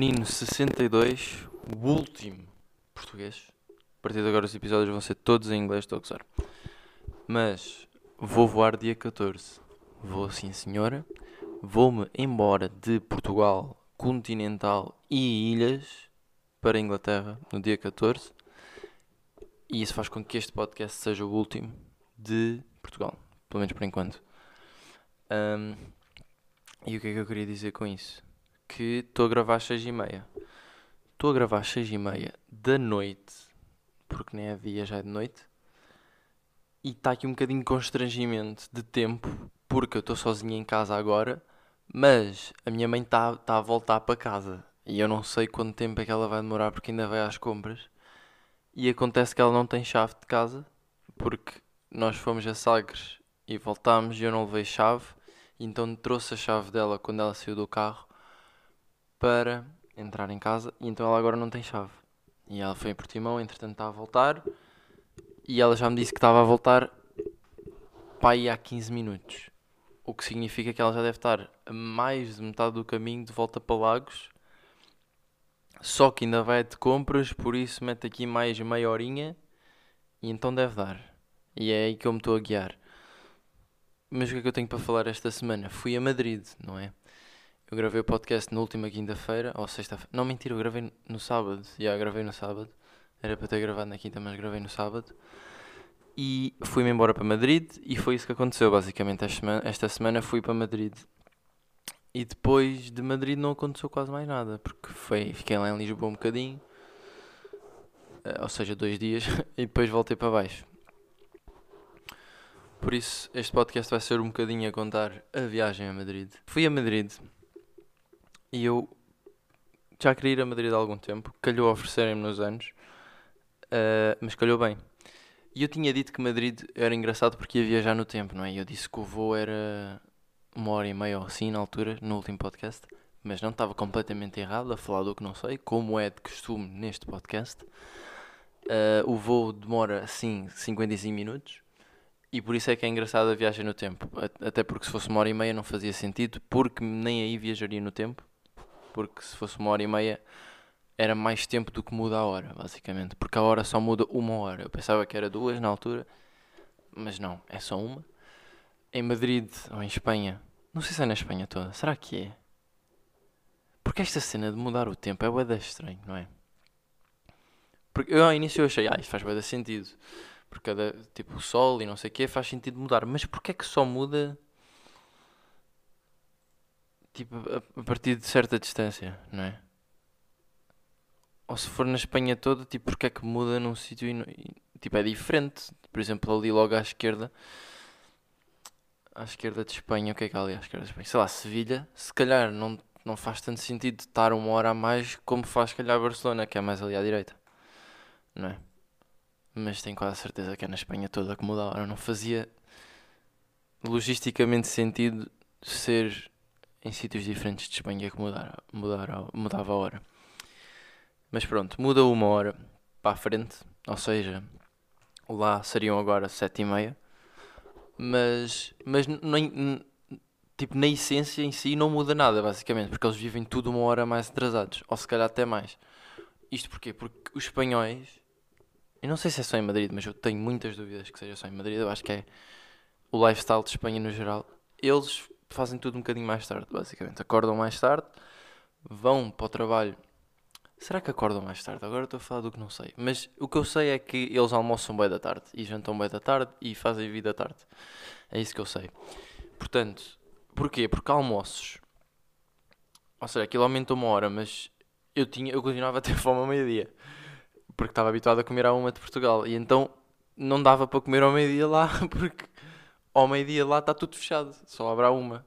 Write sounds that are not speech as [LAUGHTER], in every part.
Menino 62, o último português. A partir de agora os episódios vão ser todos em inglês, estou a gozar. Mas vou voar dia 14. Vou sim senhora. Vou-me embora de Portugal continental e ilhas para a Inglaterra no dia 14. E isso faz com que este podcast seja o último de Portugal, pelo menos por enquanto. Um, e o que é que eu queria dizer com isso? Que estou a gravar às 6 e meia. Estou a gravar às 6 e meia da noite, porque nem é dia, já é de noite. E está aqui um bocadinho de constrangimento de tempo, porque eu estou sozinho em casa agora, mas a minha mãe está tá a voltar para casa. E eu não sei quanto tempo é que ela vai demorar, porque ainda vai às compras. E acontece que ela não tem chave de casa, porque nós fomos a Sagres e voltámos e eu não levei chave. Então trouxe a chave dela quando ela saiu do carro para entrar em casa e então ela agora não tem chave. E ela foi em Portimão, entretanto está a voltar e ela já me disse que estava a voltar para aí há 15 minutos. O que significa que ela já deve estar a mais de metade do caminho de volta para Lagos. Só que ainda vai de compras, por isso mete aqui mais meia horinha e então deve dar. E é aí que eu me estou a guiar. Mas o que é que eu tenho para falar esta semana? Fui a Madrid, não é? Eu gravei o podcast na última quinta-feira, ou sexta-feira. Não, mentira, eu gravei no sábado. Já, yeah, gravei no sábado. Era para ter gravado na quinta, mas gravei no sábado. E fui-me embora para Madrid e foi isso que aconteceu, basicamente. Esta semana, esta semana fui para Madrid. E depois de Madrid não aconteceu quase mais nada, porque foi, fiquei lá em Lisboa um bocadinho, eh, ou seja, dois dias, [LAUGHS] e depois voltei para baixo. Por isso, este podcast vai ser um bocadinho a contar a viagem a Madrid. Fui a Madrid e eu já queria ir a Madrid há algum tempo. Calhou oferecerem-me nos anos, uh, mas calhou bem. E eu tinha dito que Madrid era engraçado porque ia viajar no tempo, não é? E eu disse que o voo era uma hora e meia ou assim na altura, no último podcast. Mas não estava completamente errado a falar do que não sei, como é de costume neste podcast. Uh, o voo demora assim 55 minutos e por isso é que é engraçado a viagem no tempo. Até porque se fosse uma hora e meia não fazia sentido, porque nem aí viajaria no tempo. Porque se fosse uma hora e meia era mais tempo do que muda a hora, basicamente. Porque a hora só muda uma hora. Eu pensava que era duas na altura, mas não, é só uma. Em Madrid ou em Espanha, não sei se é na Espanha toda, será que é? Porque esta cena de mudar o tempo é bem estranho, não é? Porque eu ao início achei, ah, isto faz bem sentido por cada tipo o sol e não sei o que faz sentido mudar. Mas porquê é que só muda tipo a, partir de certa distância, não é? Ou se for na Espanha toda, tipo, porque é que muda num sítio e, e, tipo é diferente. Por exemplo, ali logo à esquerda, à esquerda de Espanha, o que é que há ali à esquerda de Espanha? Sei lá, Sevilha, se calhar não, não faz tanto sentido estar uma hora a mais como faz, se calhar, Barcelona, que é mais ali à direita, não é? mas tenho quase certeza que é na Espanha toda que muda a hora. Não fazia logisticamente sentido ser em sítios diferentes de Espanha que mudar, mudar, mudava a hora. Mas pronto, muda uma hora para a frente, ou seja, lá seriam agora sete e meia. Mas, mas nem, tipo, na essência em si não muda nada, basicamente, porque eles vivem tudo uma hora mais atrasados, ou se calhar até mais. Isto porquê? Porque os espanhóis eu não sei se é só em Madrid, mas eu tenho muitas dúvidas que seja só em Madrid. Eu acho que é o lifestyle de Espanha no geral. Eles fazem tudo um bocadinho mais tarde, basicamente. Acordam mais tarde, vão para o trabalho. Será que acordam mais tarde? Agora estou a falar do que não sei. Mas o que eu sei é que eles almoçam bem da tarde e jantam bem da tarde e fazem vida da tarde. É isso que eu sei. Portanto, porquê? Porque almoços. Ou seja, aquilo aumenta uma hora, mas eu, tinha, eu continuava a ter [LAUGHS] fome ao meio-dia porque estava habituado a comer à uma de Portugal. E então não dava para comer ao meio-dia lá, [LAUGHS] porque ao meio-dia lá está tudo fechado, só abre uma.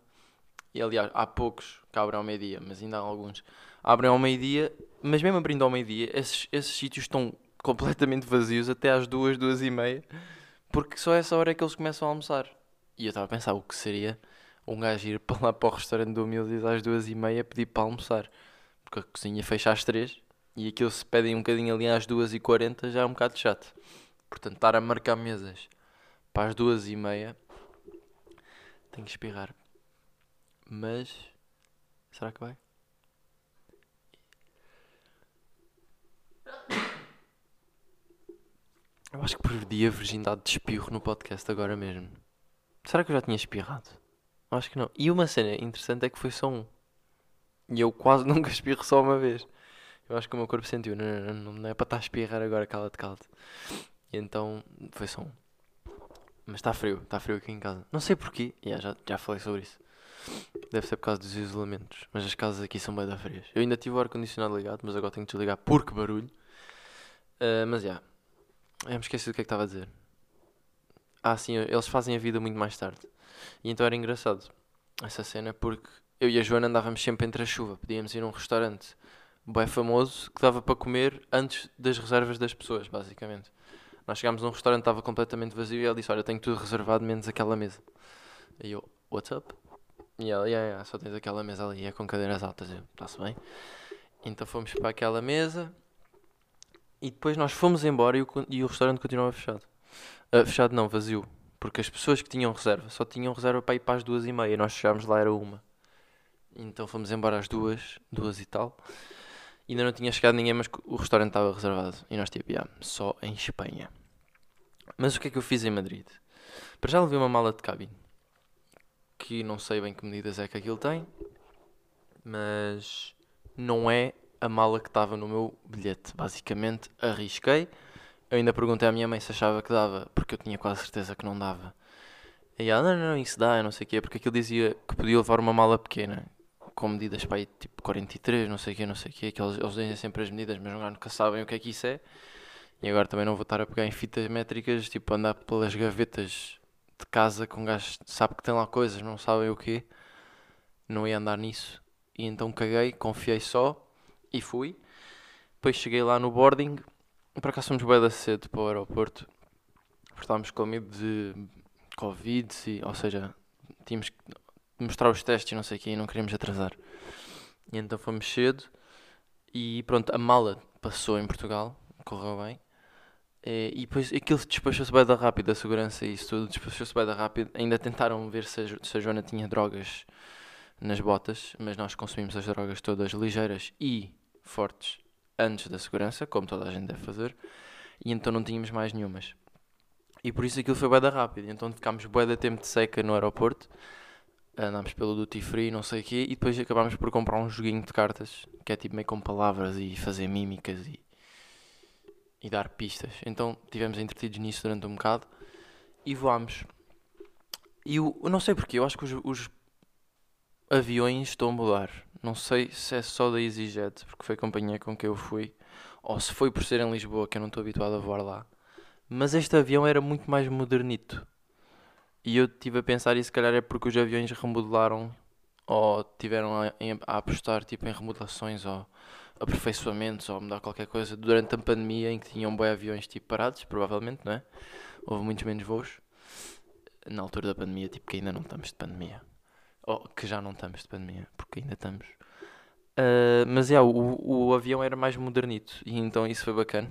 E aliás, há poucos que abrem ao meio-dia, mas ainda há alguns. Abrem ao meio-dia, mas mesmo abrindo ao meio-dia, esses, esses sítios estão completamente vazios até às duas, duas e meia, porque só essa hora é que eles começam a almoçar. E eu estava a pensar o que seria um gajo ir para lá para o restaurante do Humildes às duas e meia pedir para almoçar, porque a cozinha fecha às três e aquilo se pedem um bocadinho ali às 2h40 já é um bocado chato. Portanto, estar a marcar mesas para as 2h30 tenho que espirrar. Mas. Será que vai? Eu acho que perdi a virgindade de espirro no podcast agora mesmo. Será que eu já tinha espirrado? Acho que não. E uma cena interessante é que foi só um. E eu quase [LAUGHS] nunca espirro só uma vez. Eu acho que o meu corpo sentiu. Não, não, não, não é para estar a espirrar agora, cala-te, cala-te. E então foi só um. Mas está frio, está frio aqui em casa. Não sei porquê. Yeah, já, já falei sobre isso. Deve ser por causa dos isolamentos. Mas as casas aqui são bem da frias. Eu ainda tive o ar-condicionado ligado, mas agora tenho que desligar porque barulho. Uh, mas já. Yeah. Eu me esqueci do que é que estava a dizer. Ah, sim, eles fazem a vida muito mais tarde. E então era engraçado essa cena porque eu e a Joana andávamos sempre entre a chuva. Podíamos ir a um restaurante bem famoso que dava para comer antes das reservas das pessoas, basicamente. Nós chegámos a um restaurante estava completamente vazio e ela disse: Olha, tenho tudo reservado menos aquela mesa. E eu, what's up? E ela, yeah, yeah, só tens aquela mesa ali, é com cadeiras altas. Eu, está-se bem. Então fomos para aquela mesa e depois nós fomos embora e o, e o restaurante continuava fechado. Uh, fechado não, vazio. Porque as pessoas que tinham reserva só tinham reserva para ir para as duas e meia. Nós chegámos lá, era uma. Então fomos embora às duas, duas e tal. Ainda não tinha chegado ninguém, mas o restaurante estava reservado. E nós tipo, yeah, só em Espanha. Mas o que é que eu fiz em Madrid? Para já levei uma mala de cabine. Que não sei bem que medidas é que aquilo tem. Mas não é a mala que estava no meu bilhete. Basicamente arrisquei. Eu ainda perguntei à minha mãe se achava que dava, porque eu tinha quase certeza que não dava. E ela, não, não, isso dá, não sei o quê, porque aquilo dizia que podia levar uma mala pequena com medidas para aí tipo 43, não sei o que, não sei o que, que eles, eles dizem sempre as medidas, mas nunca sabem o que é que isso é. E agora também não vou estar a pegar em fitas métricas, tipo andar pelas gavetas de casa com um gajo sabe que tem lá coisas, não sabem o quê. Não ia andar nisso. E então caguei, confiei só e fui. Depois cheguei lá no boarding, por acaso fomos bem da cedo para o aeroporto, porque estávamos com medo de Covid, ou seja, tínhamos que mostrar os testes e não sei o que, e não queríamos atrasar. E então fomos cedo e pronto, a mala passou em Portugal, correu bem. E, e depois aquilo despachou-se bem da rápido, a segurança e isso tudo despachou-se bem da rápido. Ainda tentaram ver se a, se a Joana tinha drogas nas botas, mas nós consumimos as drogas todas ligeiras e fortes antes da segurança, como toda a gente deve fazer, e então não tínhamos mais nenhumas. E por isso aquilo foi bem da rápido, então ficámos bem da tempo de seca no aeroporto andámos pelo duty free, não sei o quê, e depois acabámos por comprar um joguinho de cartas que é tipo meio com palavras e fazer mímicas e, e dar pistas. Então tivemos entretidos nisso durante um bocado e voámos. E eu, eu não sei porquê, eu acho que os, os, aviões estão a mudar. Não sei se é só da EasyJet, porque foi a companhia com que eu fui, ou se foi por ser em Lisboa, que eu não estou habituado a voar lá. Mas este avião era muito mais modernito. E eu estive a pensar, e se calhar é porque os aviões remodelaram ou tiveram a, a apostar tipo, em remodelações ou aperfeiçoamentos ou mudar qualquer coisa durante a pandemia em que tinham bem aviões tipo parados, provavelmente, não é? Houve muitos menos voos na altura da pandemia, tipo que ainda não estamos de pandemia. Ou que já não estamos de pandemia, porque ainda estamos. Uh, mas é, yeah, o, o avião era mais modernito e então isso foi bacana.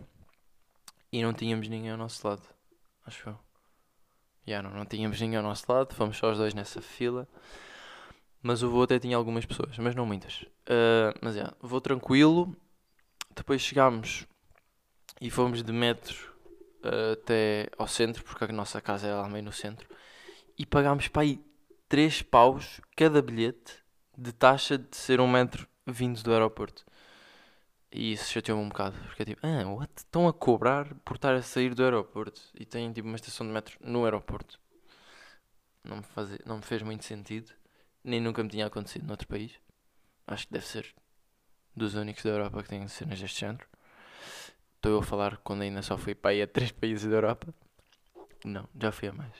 E não tínhamos ninguém ao nosso lado, acho eu. Yeah, não, não tínhamos ninguém ao nosso lado, fomos só os dois nessa fila. Mas o voo até tinha algumas pessoas, mas não muitas. Uh, mas yeah, voo tranquilo. Depois chegámos e fomos de metro uh, até ao centro, porque a nossa casa é lá meio no centro. E pagámos para aí 3 paus cada bilhete de taxa de ser um metro vindo do aeroporto. E isso chateou-me um bocado, porque é tipo, ah, what? Estão a cobrar por estar a sair do aeroporto e têm tipo uma estação de metro no aeroporto. Não me, faz, não me fez muito sentido, nem nunca me tinha acontecido noutro país. Acho que deve ser dos únicos da Europa que têm cenas deste género. Estou eu a falar quando ainda só fui para ir a três [LAUGHS] países da Europa. Não, já fui a mais.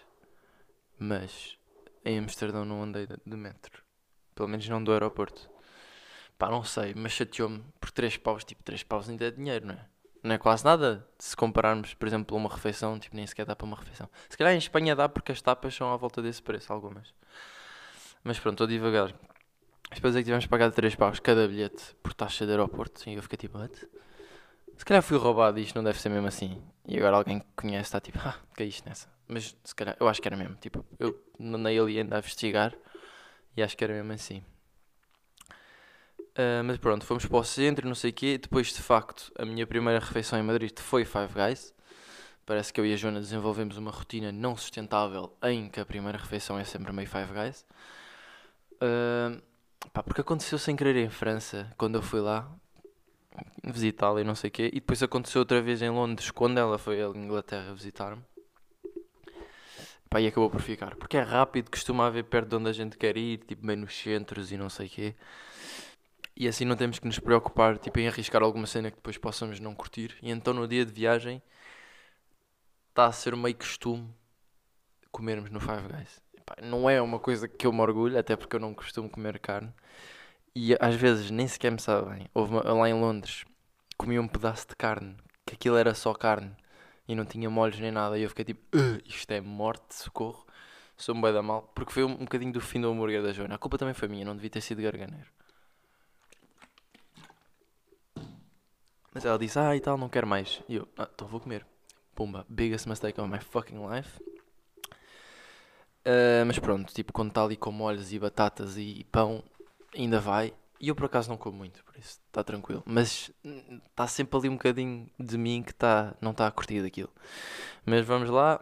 Mas em Amsterdão não andei de metro. Pelo menos não do aeroporto. Pá, não sei, mas chateou-me por 3 paus, tipo, 3 paus ainda é dinheiro, não é? Não é quase nada se compararmos, por exemplo, uma refeição, tipo, nem sequer dá para uma refeição. Se calhar em Espanha dá porque as tapas são à volta desse preço, algumas. Mas pronto, estou devagar. Depois é que tivemos pagado 3 paus cada bilhete por taxa de aeroporto e eu fiquei tipo, what? Se calhar fui roubado e isto não deve ser mesmo assim. E agora alguém que conhece está tipo, [LAUGHS] ah, isto nessa? Mas se calhar, eu acho que era mesmo. Tipo, eu andei ali ainda a investigar e acho que era mesmo assim. Uh, mas pronto, fomos para o centro, não sei o quê. Depois, de facto, a minha primeira refeição em Madrid foi Five Guys. Parece que eu e a Joana desenvolvemos uma rotina não sustentável em que a primeira refeição é sempre meio Five Guys. Uh, pá, porque aconteceu sem querer em França, quando eu fui lá visitá-la e não sei o quê, e depois aconteceu outra vez em Londres, quando ela foi à Inglaterra visitar-me. Pá, e acabou por ficar. Porque é rápido, costuma haver perto de onde a gente quer ir, tipo bem nos centros e não sei o quê. E assim não temos que nos preocupar tipo, em arriscar alguma cena que depois possamos não curtir. E então no dia de viagem está a ser meio costume comermos no Five Guys. Epá, não é uma coisa que eu me orgulho, até porque eu não costumo comer carne. E às vezes nem sequer me sabe bem. Houve uma, lá em Londres, comi um pedaço de carne, que aquilo era só carne e não tinha molhos nem nada. E eu fiquei tipo, isto é morte, socorro. Sou um boi da mal, porque foi um, um bocadinho do fim do hambúrguer da Joana. A culpa também foi minha, não devia ter sido garganeiro. Mas ela disse, ah e tal, não quero mais. E eu, ah, então vou comer. Pumba, biggest mistake of my fucking life. Uh, mas pronto, tipo, quando está ali com molhos e batatas e pão, ainda vai. E eu por acaso não como muito, por isso está tranquilo. Mas está sempre ali um bocadinho de mim que tá, não está a curtir daquilo. Mas vamos lá.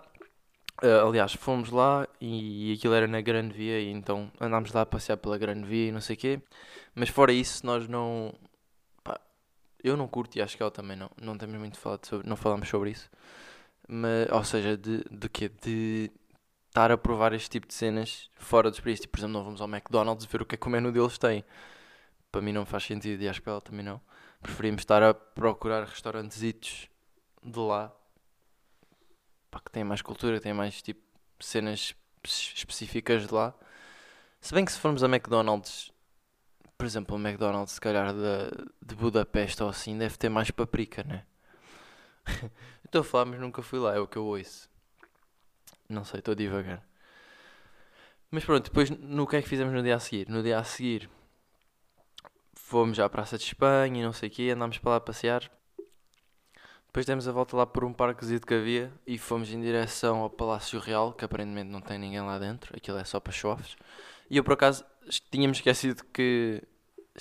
Uh, aliás, fomos lá e, e aquilo era na Grande Via, e então andámos lá a passear pela Grande Via e não sei o quê. Mas fora isso, nós não. Eu não curto e acho que ela também não. Não temos muito falado sobre. Não falamos sobre isso. Mas, ou seja, de, de quê? De estar a provar este tipo de cenas fora dos países. Tipo, por exemplo, não vamos ao McDonald's ver o que é que o menu deles tem. Para mim não faz sentido e acho que ela também não. Preferimos estar a procurar restaurantes de lá pá, que têm mais cultura, que mais tipo cenas específicas de lá. Se bem que se formos a McDonald's, por exemplo, o McDonald's se calhar de, de Budapeste ou assim, deve ter mais paprika, né? [LAUGHS] estou a falar, mas nunca fui lá, é o que eu ouço. Não sei, estou devagar. Mas pronto, depois no que é que fizemos no dia a seguir? No dia a seguir fomos à Praça de Espanha e não sei o quê, andámos para lá passear. Depois demos a volta lá por um parquezinho que havia e fomos em direção ao Palácio Real, que aparentemente não tem ninguém lá dentro, aquilo é só para chofes. E eu por acaso tínhamos esquecido que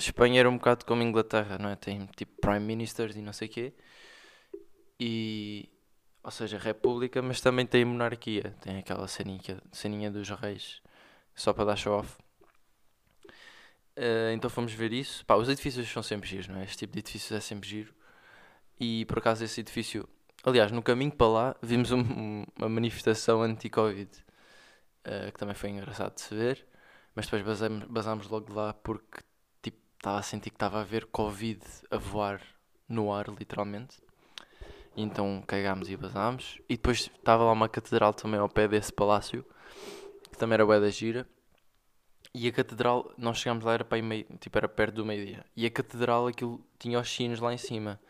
Espanha era um bocado como Inglaterra, não é? Tem tipo Prime Ministers e não sei o quê. E ou seja, república, mas também tem monarquia. Tem aquela ceninha, ceninha dos reis, só para dar show off. Uh, então fomos ver isso. Pá, os edifícios são sempre giros, não é? Este tipo de edifícios é sempre giro. E por acaso esse edifício, aliás, no caminho para lá vimos um, uma manifestação anti-Covid, uh, que também foi engraçado de se ver. Mas depois basámos, logo de lá porque estava a sentir que estava a haver Covid a voar no ar, literalmente. Então cagámos e basámos. E depois estava lá uma catedral também ao pé desse palácio, que também era bué da gira. E a catedral, nós chegámos lá, era, para meio, tipo, era perto do meio-dia. E a catedral, aquilo tinha os sinos lá em cima.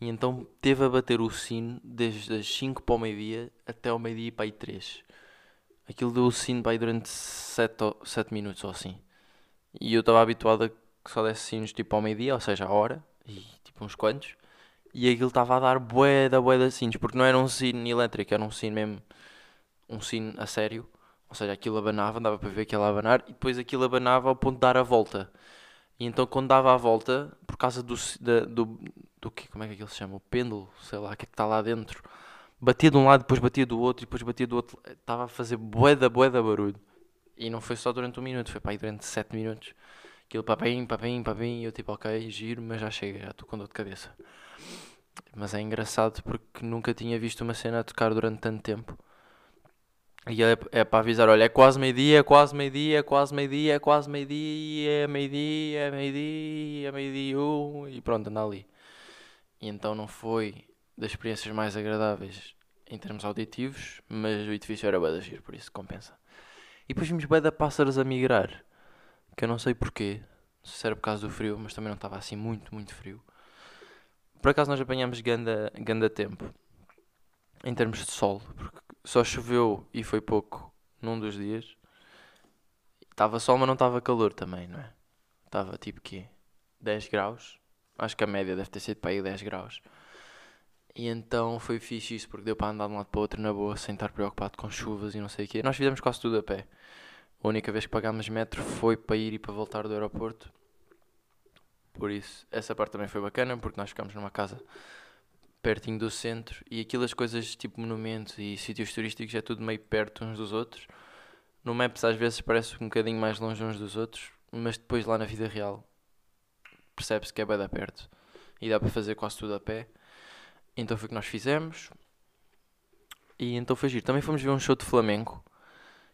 E então teve a bater o sino desde as 5 para o meio-dia até ao meio-dia e para aí 3. Aquilo deu o sino para aí durante 7, 7 minutos ou assim. E eu estava habituado a que só desse sinos tipo ao meio-dia, ou seja, a hora, e tipo uns quantos. E aquilo estava a dar bué da bué de sinos, porque não era um sino elétrico, era um sino mesmo, um sino a sério. Ou seja, aquilo abanava, dava para ver aquilo a abanar, e depois aquilo abanava ao ponto de dar a volta. E então quando dava a volta, por causa do, da, do, do que, como é que aquilo se chama? O pêndulo, sei lá, que é que está lá dentro. Batia de um lado, depois batia do outro, e depois batia do outro. Estava a fazer bué da bué da barulho. E não foi só durante um minuto, foi para aí durante sete minutos. Aquilo papim, papim, papim, e eu tipo, ok, giro, mas já chega, já estou com dor de cabeça. Mas é engraçado porque nunca tinha visto uma cena a tocar durante tanto tempo. E é, é para avisar, olha, é quase meio-dia, é quase meio-dia, é quase meio-dia, é quase meio-dia, é meio-dia, é meio-dia, é meio-dia um, e pronto, anda ali. E então não foi das experiências mais agradáveis em termos auditivos, mas o edifício era bué giro, por isso compensa. E depois vimos bué de pássaros a migrar, que eu não sei porquê, se era por causa do frio, mas também não estava assim muito, muito frio. Por acaso nós apanhámos ganda, ganda tempo em termos de sol, porque só choveu e foi pouco num dos dias. Estava sol, mas não estava calor também, não é? Estava tipo que 10 graus. Acho que a média deve ter sido para aí 10 graus. E então foi fixe isso, porque deu para andar de um lado para o outro na boa, sem estar preocupado com chuvas e não sei o quê. Nós fizemos quase tudo a pé. A única vez que pagámos metro foi para ir e para voltar do aeroporto. Por isso, essa parte também foi bacana, porque nós ficámos numa casa pertinho do centro, e aquilo as coisas tipo monumentos e sítios turísticos é tudo meio perto uns dos outros. No Maps às vezes parece um bocadinho mais longe uns dos outros, mas depois lá na vida real percebe-se que é bem da perto e dá para fazer quase tudo a pé. Então foi o que nós fizemos. E então foi giro. Também fomos ver um show de flamenco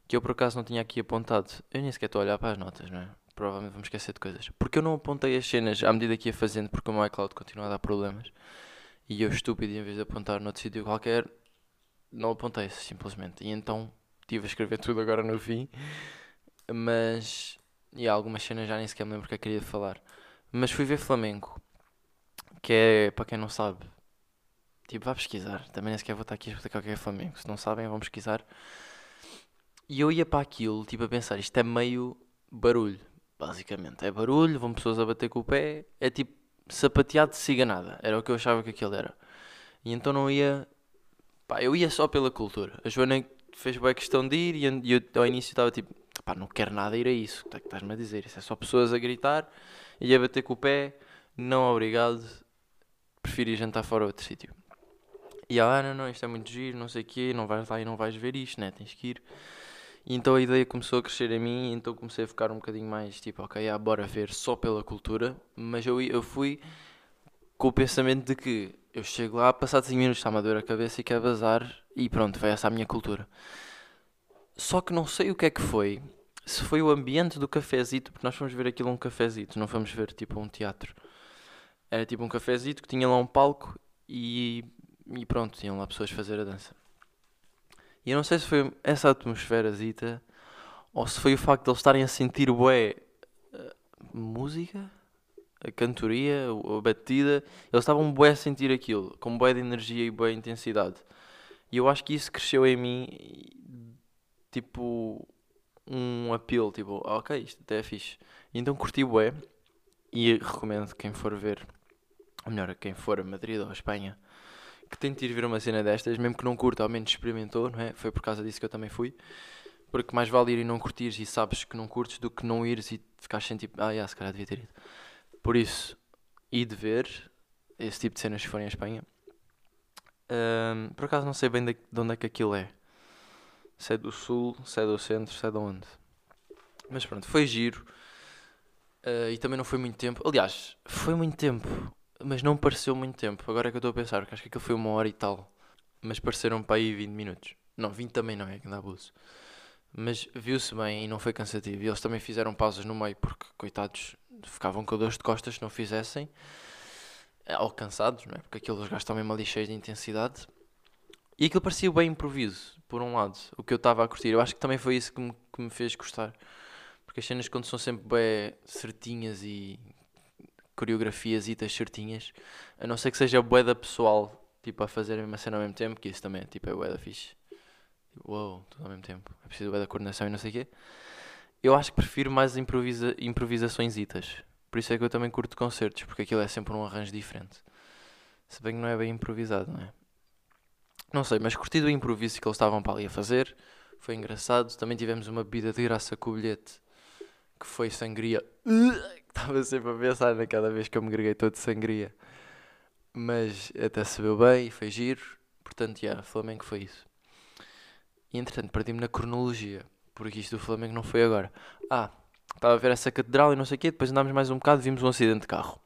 que eu por acaso não tinha aqui apontado. Eu nem sequer estou a olhar para as notas, não é? Provavelmente vamos esquecer de coisas. Porque eu não apontei as cenas à medida que ia fazendo, porque o meu iCloud continua a dar problemas. E eu, estúpido, em vez de apontar noutro sítio qualquer, não apontei simplesmente. E então tive a escrever tudo agora no fim. Mas. E há algumas cenas já nem sequer me lembro o que eu queria falar. Mas fui ver Flamengo. Que é, para quem não sabe, tipo, vá pesquisar. Também nem sequer vou estar aqui a explicar o que é Flamengo. Se não sabem, vão pesquisar. E eu ia para aquilo, tipo, a pensar, isto é meio barulho, basicamente. É barulho, vão pessoas a bater com o pé, é tipo sapateado de ciganada. Era o que eu achava que aquilo era. E então não ia. Pá, eu ia só pela cultura. A Joana fez boa questão de ir e eu ao início estava tipo, pá, não quero nada ir a isso. O é que estás-me a dizer? Isso é só pessoas a gritar e a bater com o pé. Não, obrigado. Prefiro ir jantar fora outro sítio. E ela, ah, não, não, isto é muito giro, não sei o quê, não vais lá e não vais ver isto, né? Tens que ir. E então a ideia começou a crescer em mim, então comecei a ficar um bocadinho mais tipo, ok, ah, bora ver só pela cultura, mas eu, eu fui com o pensamento de que eu chego lá, passado 5 minutos está-me a dor a cabeça e quer bazar, e pronto, vai essa a minha cultura. Só que não sei o que é que foi, se foi o ambiente do cafezito, porque nós fomos ver aquilo um cafezito, não fomos ver tipo um teatro. Era tipo um cafezito que tinha lá um palco e, e pronto, tinham lá pessoas fazer a dança. E eu não sei se foi essa atmosfera zita ou se foi o facto de eles estarem a sentir bué uh, música, a cantoria, a batida. Eles estavam bué a sentir aquilo, com bué de energia e bué intensidade. E eu acho que isso cresceu em mim, tipo, um apelo, tipo, ah, ok, isto até é fixe. E então curti bué e recomendo quem for ver, ou melhor, quem for a Madrid ou a Espanha, que tente ir ver uma cena destas, mesmo que não curta, ao menos experimentou, não é? Foi por causa disso que eu também fui. Porque mais vale ir e não curtires e sabes que não curtes do que não ires e ficares sem tipo, ah, yeah, se calhar devia ter ido. Por isso, e de ver esse tipo de cenas que forem à Espanha. Um, por acaso não sei bem de, de onde é que aquilo é. Se é do sul, se é do centro, se é de onde. Mas pronto, foi giro. Uh, e também não foi muito tempo. Aliás, foi muito tempo mas não pareceu muito tempo. Agora é que eu estou a pensar, porque acho que aquilo foi uma hora e tal. Mas pareceram para aí 20 minutos. Não, 20 também não é, que dá abuso. Mas viu-se bem e não foi cansativo. E eles também fizeram pausas no meio, porque, coitados, ficavam com dores de costas se não fizessem. Ou cansados, não é? Porque aquilo eles gastam mesmo ali cheios de intensidade. E aquilo parecia bem improviso, por um lado. O que eu estava a curtir. Eu acho que também foi isso que me, que me fez gostar. Porque as cenas, quando são sempre bem certinhas e coreografias certinhas, a não ser que seja boeda pessoal, tipo, a fazer a mesma cena ao mesmo tempo, que isso também tipo, é boeda fixe. Tipo, uou, tudo ao mesmo tempo. É preciso boeda coordenação e não sei o quê. Eu acho que prefiro mais improvisa improvisações itas. Por isso é que eu também curto concertos, porque aquilo é sempre um arranjo diferente. Se bem que não é bem improvisado, não é? Não sei, mas curti o improviso que eles estavam para ali a fazer. Foi engraçado. Também tivemos uma bebida de graça com o bilhete, que foi sangria. [LAUGHS] Estava sempre a pensar na cada vez que eu me greguei todo de sangria. Mas até se viu bem e foi giro. Portanto, yeah, Flamengo foi isso. E entretanto, perdi-me na cronologia. Porque isto do Flamengo não foi agora. Ah, estava a ver essa catedral e não sei o quê. Depois andámos mais um bocado vimos um acidente de carro.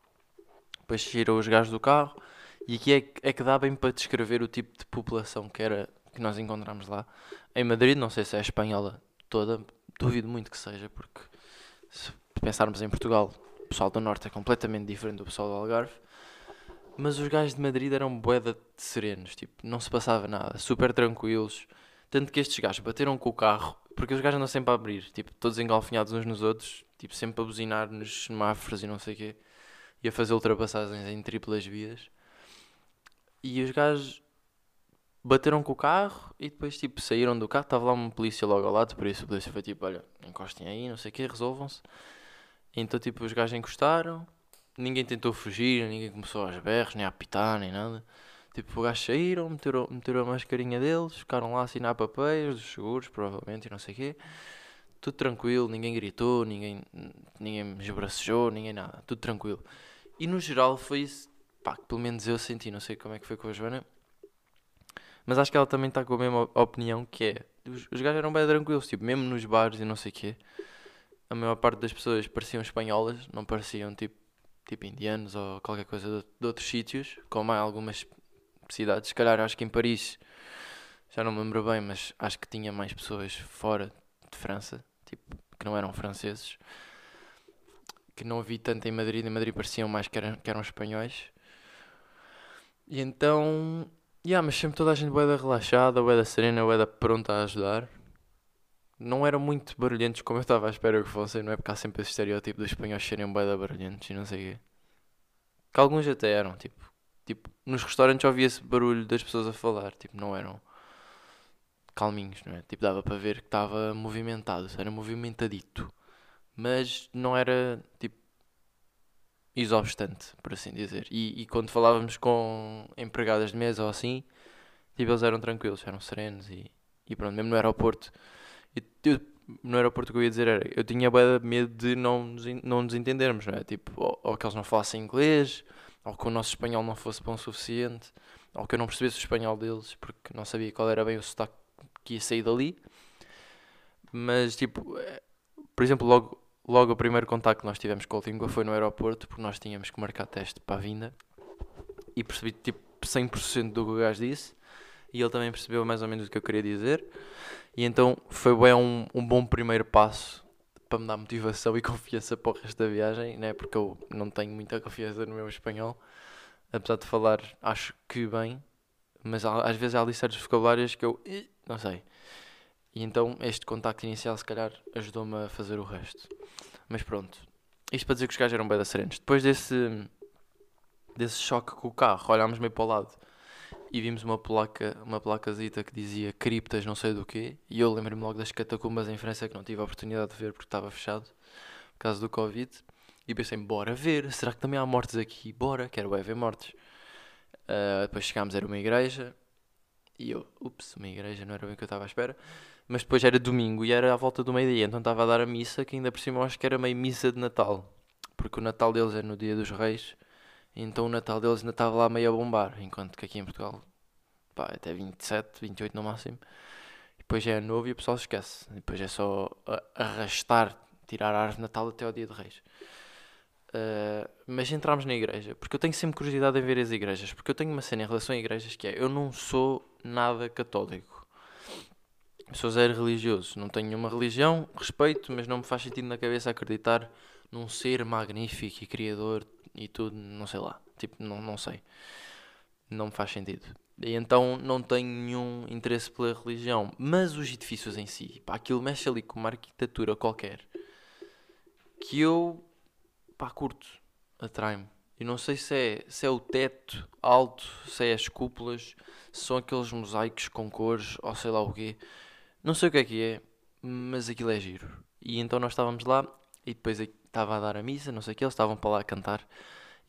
Depois saíram os gajos do carro. E aqui é, é que dá bem para descrever o tipo de população que era que nós encontramos lá. Em Madrid, não sei se é espanhola toda. Duvido muito que seja, porque se pensarmos em Portugal, o pessoal do Norte é completamente diferente do pessoal do Algarve. Mas os gajos de Madrid eram boeda de serenos, tipo, não se passava nada, super tranquilos. Tanto que estes gajos bateram com o carro, porque os gajos andam sempre a abrir, tipo, todos engalfinhados uns nos outros, tipo, sempre a buzinar nos semáforos e não sei o quê, e a fazer ultrapassagens em triplas vias. E os gajos bateram com o carro e depois, tipo, saíram do carro, estava lá uma polícia logo ao lado, por isso a polícia foi tipo, olha, encostem aí, não sei o quê, resolvam-se. Então, tipo, os gajos encostaram, ninguém tentou fugir, ninguém começou aos berros, nem a apitar, nem nada. Tipo, os gajos saíram, meteram, meteram a mascarinha deles, ficaram lá a assinar papéis dos seguros, provavelmente, e não sei o quê. Tudo tranquilo, ninguém gritou, ninguém, ninguém me esbracejou, ninguém nada, tudo tranquilo. E no geral foi pá, que pelo menos eu senti, não sei como é que foi com a Joana, mas acho que ela também está com a mesma opinião que é, os, os gajos eram bem tranquilos, tipo, mesmo nos bares e não sei o quê, a maior parte das pessoas pareciam espanholas, não pareciam tipo, tipo indianos ou qualquer coisa de, de outros sítios, como há algumas cidades, se calhar acho que em Paris, já não me lembro bem, mas acho que tinha mais pessoas fora de França, tipo, que não eram franceses, que não vi tanto em Madrid, em Madrid pareciam mais que eram, que eram espanhóis. E então, yeah, mas sempre toda a gente da relaxada, da serena, da pronta a ajudar. Não eram muito barulhentos como eu estava à espera que fossem, não é? Porque há sempre esse estereótipo dos espanhóis serem da barulhentos e não sei o quê. Que alguns até eram, tipo, tipo, nos restaurantes ouvia-se barulho das pessoas a falar, tipo, não eram calminhos, não é? Tipo, dava para ver que estava movimentado, era movimentadito. Mas não era, tipo, exaustante, por assim dizer. E, e quando falávamos com empregadas de mesa ou assim, tipo, eles eram tranquilos, eram serenos e, e pronto, mesmo no aeroporto. Eu, no aeroporto o que eu ia dizer era, eu tinha medo de não nos, não nos entendermos, não é? Tipo, ou, ou que eles não falassem inglês, ou que o nosso espanhol não fosse bom o suficiente, ou que eu não percebesse o espanhol deles, porque não sabia qual era bem o sotaque que ia sair dali. Mas, tipo, eh, por exemplo, logo, logo o primeiro contacto que nós tivemos com a língua foi no aeroporto, porque nós tínhamos que marcar teste para a vinda. E percebi, tipo, 100% do que o gajo disse. E ele também percebeu mais ou menos o que eu queria dizer. E então foi bem um, um bom primeiro passo para me dar motivação [LAUGHS] e confiança para o resto da viagem, né? porque eu não tenho muita confiança no meu espanhol, apesar de falar, acho que bem, mas às vezes há ali certos vocabulários que eu não sei. E então este contacto inicial, se calhar, ajudou-me a fazer o resto. Mas pronto, isto para dizer que os gajos eram bem da serenos. Depois desse, desse choque com o carro, olhámos meio para o lado e vimos uma placa, uma placazita que dizia criptas não sei do quê, e eu lembro-me logo das catacumbas em França que não tive a oportunidade de ver porque estava fechado por causa do Covid. E pensei, bora ver, será que também há mortes aqui? Bora, quero ver mortes. Uh, depois chegámos, era uma igreja, e eu, ups, uma igreja, não era bem o que eu estava à espera. Mas depois era domingo e era à volta do meio-dia, então estava a dar a missa, que ainda por cima acho que era meio missa de Natal. Porque o Natal deles é no dia dos Reis então o Natal deles ainda estava lá meio a bombar, enquanto que aqui em Portugal, pá, até 27, 28 no máximo. E depois é novo e o pessoal esquece. E depois é só arrastar, tirar a árvore de Natal até ao dia de Reis. Uh, mas entramos na igreja, porque eu tenho sempre curiosidade em ver as igrejas, porque eu tenho uma cena em relação a igrejas que é, eu não sou nada católico. Sou zero religioso, não tenho nenhuma religião, respeito, mas não me faz sentido na cabeça acreditar num ser magnífico e criador e tudo, não sei lá. Tipo, não, não sei. Não me faz sentido. E então não tenho nenhum interesse pela religião. Mas os edifícios em si, pá, aquilo mexe ali com uma arquitetura qualquer que eu, pá, curto, atrai-me. E não sei se é, se é o teto alto, se é as cúpulas, se são aqueles mosaicos com cores ou sei lá o quê. Não sei o que é que é, mas aquilo é giro. E então nós estávamos lá e depois estava a dar a missa, não sei o que, eles estavam para lá a cantar.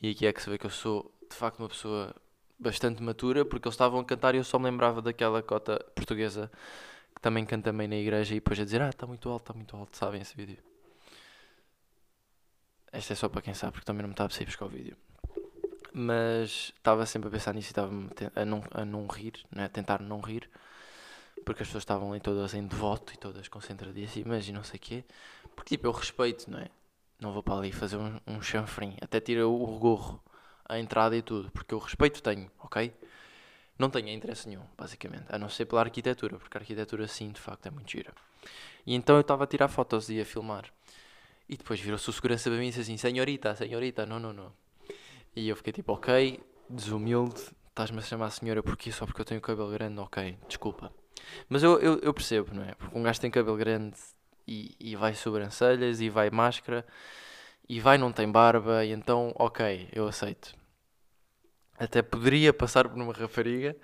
E aqui é que se vê que eu sou de facto uma pessoa bastante matura, porque eles estavam a cantar e eu só me lembrava daquela cota portuguesa que também canta também na igreja e depois a dizer: Ah, está muito alto, está muito alto, sabem esse vídeo. Esta é só para quem sabe, porque também não me estava a sair buscar o vídeo. Mas estava sempre a pensar nisso e estava a não, a não rir, né? a tentar não rir, porque as pessoas estavam ali todas em devoto e todas concentradíssimas e não sei o quê. Porque tipo, eu respeito, não é? Não vou para ali fazer um, um chanfrim. Até tira o gorro, a entrada e tudo. Porque eu respeito tenho, ok? Não tenho interesse nenhum, basicamente. A não ser pela arquitetura, porque a arquitetura sim, de facto, é muito gira. E então eu estava a tirar fotos e a filmar. E depois virou-se o segurança para mim e disse assim: Senhorita, senhorita, não, não, não. E eu fiquei tipo: Ok, desumilde, estás-me a chamar senhora porque só porque eu tenho cabelo grande, ok, desculpa. Mas eu, eu, eu percebo, não é? Porque um gajo tem cabelo grande e, e vai sobrancelhas e vai máscara e vai não tem barba e então ok, eu aceito. Até poderia passar por uma rapariga,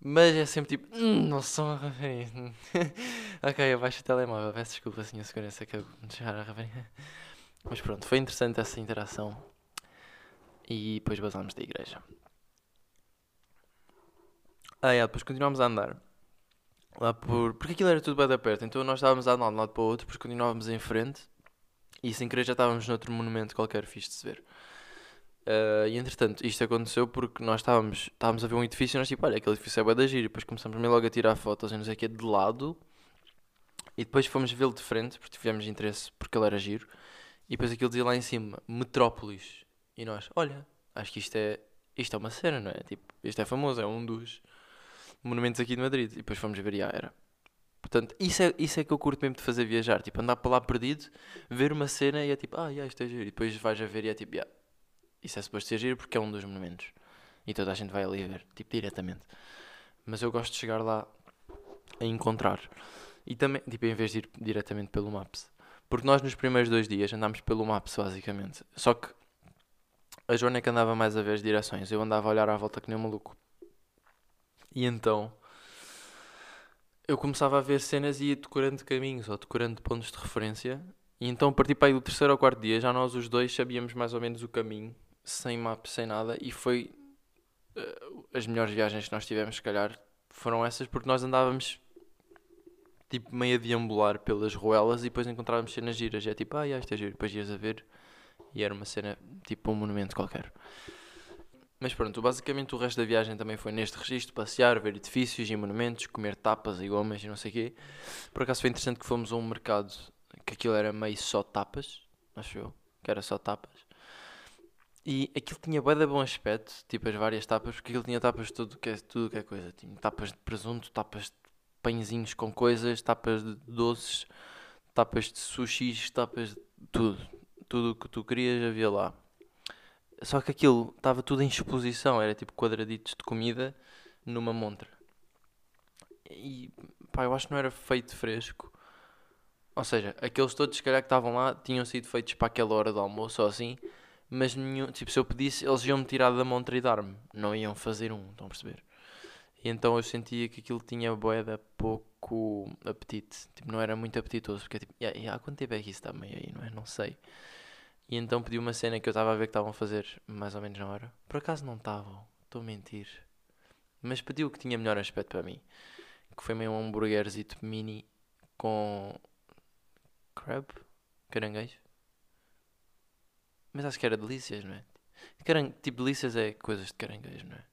mas é sempre tipo, hum, não sou uma rapariga. [LAUGHS] ok, abaixo o telemóvel, peço desculpa, senhor segurança, que eu deixar a rapariga. Mas pronto, foi interessante essa interação. E depois basámos da igreja. Ah, é, depois continuámos a andar. Lá por. Porque aquilo era tudo bem da perto, então nós estávamos a andar de um lado para o outro, porque continuávamos em frente e sem querer já estávamos noutro monumento qualquer fixe de se ver. Uh, e entretanto, isto aconteceu porque nós estávamos, estávamos a ver um edifício e nós tipo, olha, aquele edifício é bué da giro. E depois começamos meio logo a tirar fotos e não sei que, de lado. E depois fomos vê-lo de frente, porque tivemos interesse, porque ele era giro. E depois aquilo dizia lá em cima, Metrópolis. E nós, olha, acho que isto é, isto é uma cena, não é? Tipo, isto é famoso, é um dos monumentos aqui de Madrid. E depois fomos ver, e ah, era. Portanto, isso é, isso é que eu curto mesmo de fazer viajar. Tipo, andar para lá perdido, ver uma cena e é tipo, ah, yeah, isto é giro. E depois vais a ver e é tipo, yeah, isso é suposto ser giro porque é um dos monumentos. E toda a gente vai ali ver, tipo, diretamente. Mas eu gosto de chegar lá a encontrar. E também, tipo, em vez de ir diretamente pelo Maps. Porque nós nos primeiros dois dias andámos pelo Maps, basicamente. Só que a Joana é que andava mais a ver as direções. Eu andava a olhar à volta que nem um maluco. E então eu começava a ver cenas e ia decorando caminhos ou decorando pontos de referência. E então a partir para aí do terceiro ou quarto dia já nós os dois sabíamos mais ou menos o caminho, sem mapa, sem nada. E foi uh, as melhores viagens que nós tivemos, se calhar, foram essas porque nós andávamos tipo meio a deambular pelas ruelas e depois encontrávamos cenas giras. E é tipo, ah, já, isto é giro. Depois ias a ver e era uma cena tipo um monumento qualquer. Mas pronto, basicamente o resto da viagem também foi neste registro, passear, ver edifícios e monumentos, comer tapas e gomas e não sei o quê. Por acaso foi interessante que fomos a um mercado que aquilo era meio só tapas, acho eu, que era só tapas. E aquilo tinha bué de bom aspecto, tipo as várias tapas, porque aquilo tinha tapas de tudo que é, tudo que é coisa. Tinha tapas de presunto, tapas de pãezinhos com coisas, tapas de doces, tapas de sushis, tapas de tudo. Tudo o que tu querias havia lá. Só que aquilo estava tudo em exposição, era tipo quadraditos de comida numa montra. E pá, eu acho que não era feito fresco. Ou seja, aqueles todos, se calhar, que estavam lá tinham sido feitos para aquela hora do almoço ou assim, mas nenhum, tipo, se eu pedisse, eles iam-me tirar da montra e dar-me, não iam fazer um, estão a perceber? E então eu sentia que aquilo tinha boeda pouco apetite, tipo, não era muito apetitoso, porque tipo, yeah, há quanto tempo é que isso está meio aí, não é? Não sei. E então pedi uma cena que eu estava a ver que estavam a fazer mais ou menos na hora. Por acaso não estavam, estou a mentir. Mas pediu o que tinha melhor aspecto para mim. Que foi meio um hambúrguerzito mini com crab, caranguejo. Mas acho que era delícias, não é? Carang... Tipo, delícias é coisas de caranguejo, não é?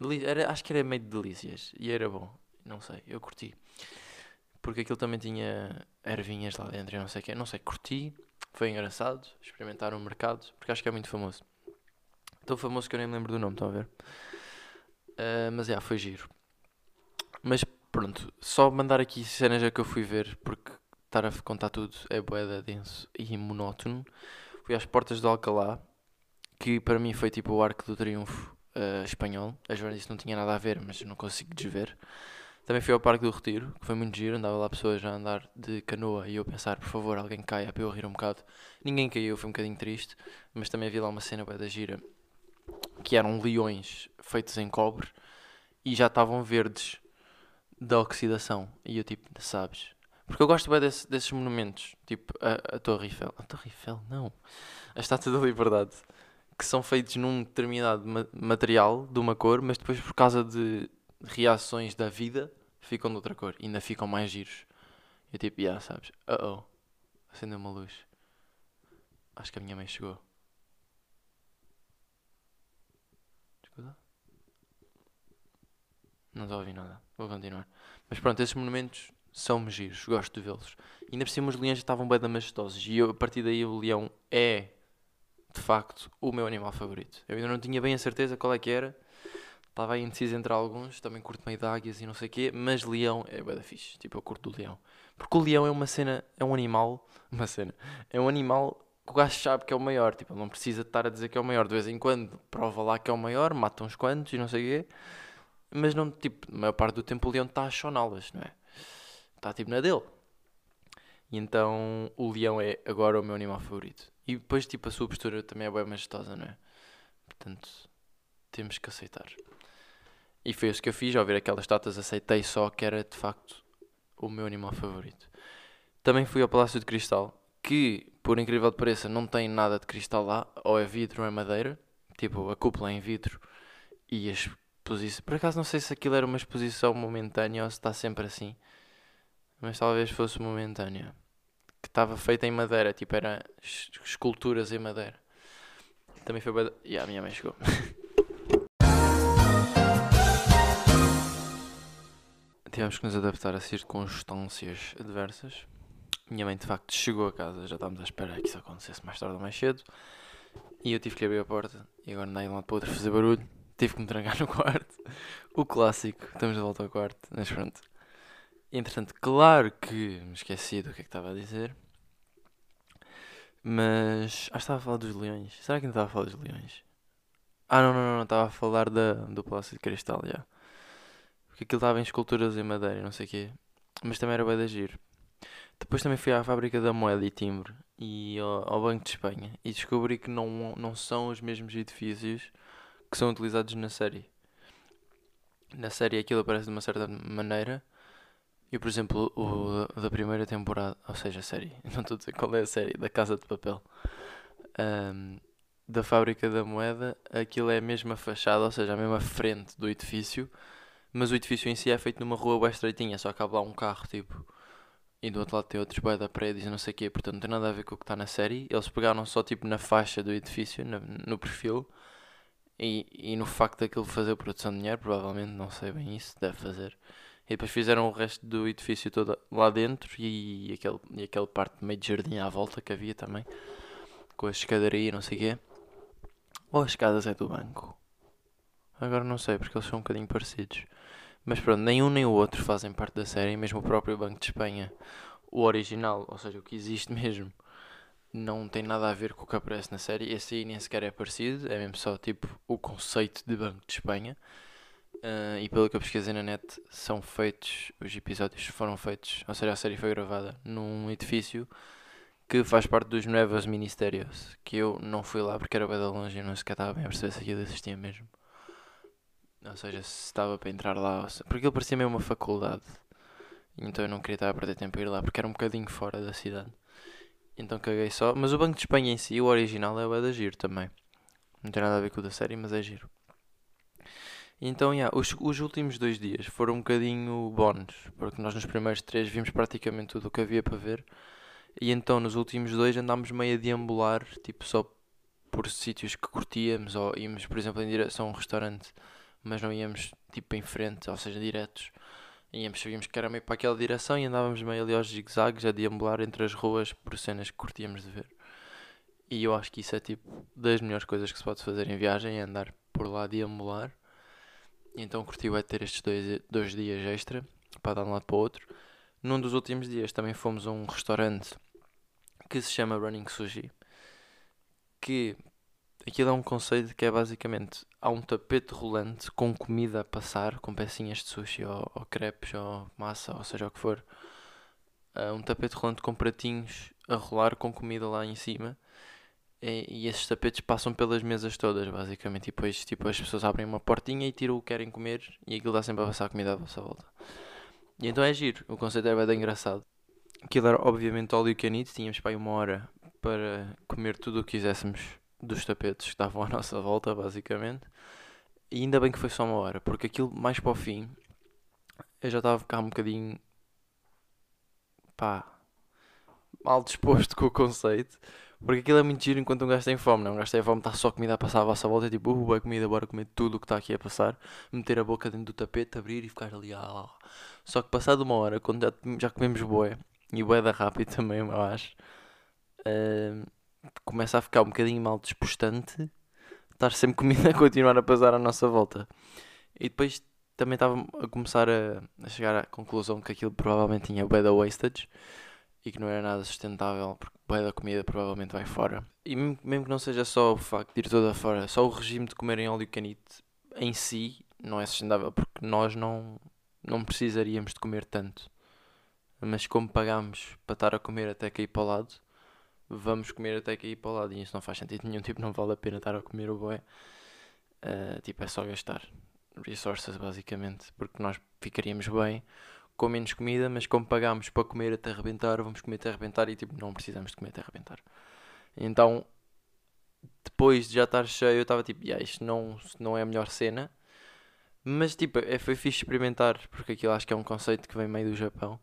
Deli... Era... Acho que era meio de delícias. E era bom. Não sei, eu curti. Porque aquilo também tinha ervinhas lá dentro e não sei o que. Não sei, curti. Foi engraçado experimentar o mercado, porque acho que é muito famoso. Tão famoso que eu nem me lembro do nome, estão a ver? Uh, mas é, yeah, foi giro. Mas pronto, só mandar aqui cenas a que eu fui ver, porque estar a contar tudo é boeda denso e monótono. Fui às portas do Alcalá, que para mim foi tipo o arco do triunfo uh, espanhol. A Joana disse que não tinha nada a ver, mas não consigo desver. Também fui ao Parque do Retiro, que foi muito giro, andava lá pessoas a andar de canoa e eu pensar, por favor, alguém caia para eu rir um bocado. Ninguém caiu, foi um bocadinho triste, mas também havia lá uma cena da gira, que eram leões feitos em cobre e já estavam verdes da oxidação. E eu tipo, sabes? Porque eu gosto bem desse, desses monumentos, tipo a, a Torre Eiffel. A Torre Eiffel, não. A Estátua da Liberdade. Que são feitos num determinado ma material, de uma cor, mas depois por causa de reações da vida ficam de outra cor, ainda ficam mais giros. Eu tipo, yeah, sabes? Uh oh, acendeu uma luz. Acho que a minha mãe chegou. Escuta? Não estou a ouvir nada, vou continuar. Mas pronto, esses monumentos são giros, gosto de vê-los. Ainda por cima os leões estavam bem majestosos. E eu, a partir daí o leão é, de facto, o meu animal favorito. Eu ainda não tinha bem a certeza qual é que era Estava aí indeciso entre alguns, também curto meio de águias e não sei o quê, mas leão é bem da fixe. Tipo, eu curto do leão. Porque o leão é uma cena, é um animal, [LAUGHS] uma cena, é um animal que o gajo sabe que é o maior. Tipo, ele não precisa estar a dizer que é o maior. De vez em quando prova lá que é o maior, mata uns quantos e não sei o quê. Mas não, tipo, a maior parte do tempo o leão está a choná-las, não é? Está tipo na dele. E então o leão é agora o meu animal favorito. E depois, tipo, a sua postura também é bem majestosa, não é? Portanto, temos que aceitar. E foi isso que eu fiz, ao ver aquelas estátuas aceitei só que era de facto o meu animal favorito. Também fui ao Palácio de Cristal, que por incrível que pareça não tem nada de cristal lá, ou é vidro ou é madeira, tipo a cúpula é em vidro e a exposição. Por acaso não sei se aquilo era uma exposição momentânea ou se está sempre assim, mas talvez fosse momentânea. Que estava feita em madeira, tipo era esculturas em madeira. Também foi. E a minha mãe chegou. [LAUGHS] Tivemos que nos adaptar a circunstâncias adversas. Minha mãe de facto chegou a casa, já estávamos à espera que isso acontecesse mais tarde ou mais cedo. E eu tive que abrir a porta e agora andei de um lado para o outro fazer barulho. Tive que me trancar no [LAUGHS] quarto. O clássico, estamos de volta ao quarto, mas pronto. Entretanto, claro que me esqueci do que é que estava a dizer. Mas que estava a falar dos leões. Será que não estava a falar dos leões? Ah, não, não, não, não. Estava a falar da, do Palácio de Cristal, já. Porque aquilo estava em esculturas em madeira não sei o quê. Mas também era bem de agir. Depois também fui à fábrica da moeda e timbre e ao, ao Banco de Espanha e descobri que não, não são os mesmos edifícios que são utilizados na série. Na série aquilo aparece de uma certa maneira. E por exemplo, o da primeira temporada, ou seja, a série, [LAUGHS] não estou a dizer qual é a série, da Casa de Papel, um, da Fábrica da Moeda, aquilo é a mesma fachada, ou seja, a mesma frente do edifício, mas o edifício em si é feito numa rua bem estreitinha, só cabe lá um carro, tipo, e do outro lado tem outros da prédios e não sei o quê, portanto não tem nada a ver com o que está na série. Eles pegaram só tipo na faixa do edifício, no, no perfil, e, e no facto daquilo fazer produção de dinheiro, provavelmente, não sei bem isso, deve fazer. E depois fizeram o resto do edifício todo lá dentro e, e, aquele, e aquela parte meio de jardim à volta que havia também, com a escadaria e não sei o quê. Ou as escadas é do banco? Agora não sei, porque eles são um bocadinho parecidos. Mas pronto, nem um nem o outro fazem parte da série, mesmo o próprio Banco de Espanha, o original, ou seja, o que existe [LAUGHS] mesmo, não tem nada a ver com o que aparece na série. Esse aí nem sequer é parecido, é mesmo só tipo o conceito de Banco de Espanha. Uh, e pelo que eu pesquisei na net, são feitos, os episódios foram feitos, ou seja, a série foi gravada num edifício que faz parte dos Nuevos Ministérios, que eu não fui lá porque era bem de longe e não sequer estava bem a perceber se aquilo existia mesmo. Ou seja, se estava para entrar lá, porque aquilo parecia meio uma faculdade, então eu não queria estar a perder tempo a ir lá porque era um bocadinho fora da cidade. Então caguei só, mas o Banco de Espanha em si, o original é o da giro também. Não tem nada a ver com o da série, mas é giro. Então, yeah, os, os últimos dois dias foram um bocadinho bónus, porque nós nos primeiros três vimos praticamente tudo o que havia para ver. E então nos últimos dois andámos meio a deambular, tipo só por sítios que curtíamos, ou íamos, por exemplo, em direção a um restaurante, mas não íamos tipo em frente, ou seja, diretos. Íamos, sabíamos que era meio para aquela direção e andávamos meio ali aos zigue-zagues a deambular entre as ruas por cenas que curtíamos de ver. E eu acho que isso é tipo das melhores coisas que se pode fazer em viagem, é andar por lá deambular. Então curtiu é ter estes dois, dois dias extra para dar um lado para o outro. Num dos últimos dias também fomos a um restaurante que se chama Running Sushi. Que aquilo é um conceito que é basicamente há um tapete rolante com comida a passar, com pecinhas de sushi ou, ou crepes ou massa, ou seja o que for. Uh, um tapete rolante com pratinhos a rolar com comida lá em cima e, e, esses tapetes passam pelas mesas todas, basicamente. E depois tipo, as pessoas abrem uma portinha e tiram o que querem comer e aquilo dá sempre a passar a comida à vossa volta. E então é giro, o conceito é bem engraçado. Aquilo era obviamente all you can tínhamos para aí uma hora para comer tudo o que quiséssemos dos tapetes que estavam à [LAUGHS] nossa volta, basicamente. E ainda bem que foi só uma hora, porque aquilo mais para o fim eu já estava a ficar um bocadinho pá mal disposto com o conceito porque aquilo é muito giro enquanto um gajo tem fome, não? Um gajo tem fome, está só comida a passar à vossa volta, é tipo, uh, é comida, bora comer tudo o que está aqui a passar, meter a boca dentro do tapete, abrir e ficar ali, ah, Só que passado uma hora, quando já, já comemos boé, e boé da rápido [LAUGHS] também, eu acho, uh, começa a ficar um bocadinho mal dispostante, estar sempre comida [LAUGHS] a continuar a passar à nossa volta. E depois também estava a começar a, a chegar à conclusão que aquilo provavelmente tinha da wastage, e que não era nada sustentável, porque bué da comida provavelmente vai fora. E mesmo que não seja só o facto de ir toda fora, só o regime de comer em óleo canite em si não é sustentável, porque nós não, não precisaríamos de comer tanto. Mas como pagamos para estar a comer até cair para o lado, vamos comer até cair para o lado. E isso não faz sentido nenhum, [LAUGHS] tipo, não vale a pena estar a comer o boé. Uh, tipo, é só gastar resources basicamente, porque nós ficaríamos bem com menos comida, mas como pagámos para comer até arrebentar, vamos comer até arrebentar e tipo, não precisamos de comer até arrebentar. Então, depois de já estar cheio, eu estava tipo, yeah, isto não, não é a melhor cena. Mas tipo, é, foi fixe experimentar, porque aquilo acho que é um conceito que vem meio do Japão.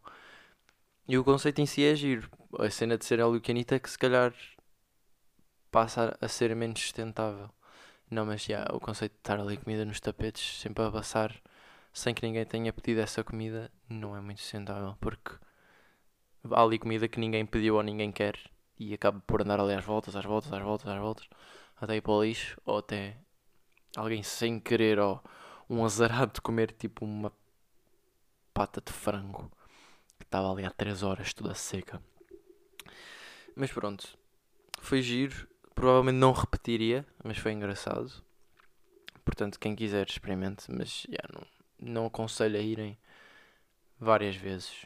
E o conceito em si é giro. A cena de ser alucanita é que se calhar passa a ser menos sustentável. Não, mas já, o conceito de estar ali comida nos tapetes, sempre a passar, sem que ninguém tenha pedido essa comida, não é muito sustentável, porque há ali comida que ninguém pediu ou ninguém quer e acaba por andar ali às voltas, às voltas, às voltas, às voltas, até ir para o lixo, ou até alguém sem querer, ou um azarado de comer tipo uma pata de frango que estava ali há 3 horas toda seca. Mas pronto, foi giro. Provavelmente não repetiria, mas foi engraçado. Portanto, quem quiser experimente, mas yeah, não, não aconselho a irem várias vezes.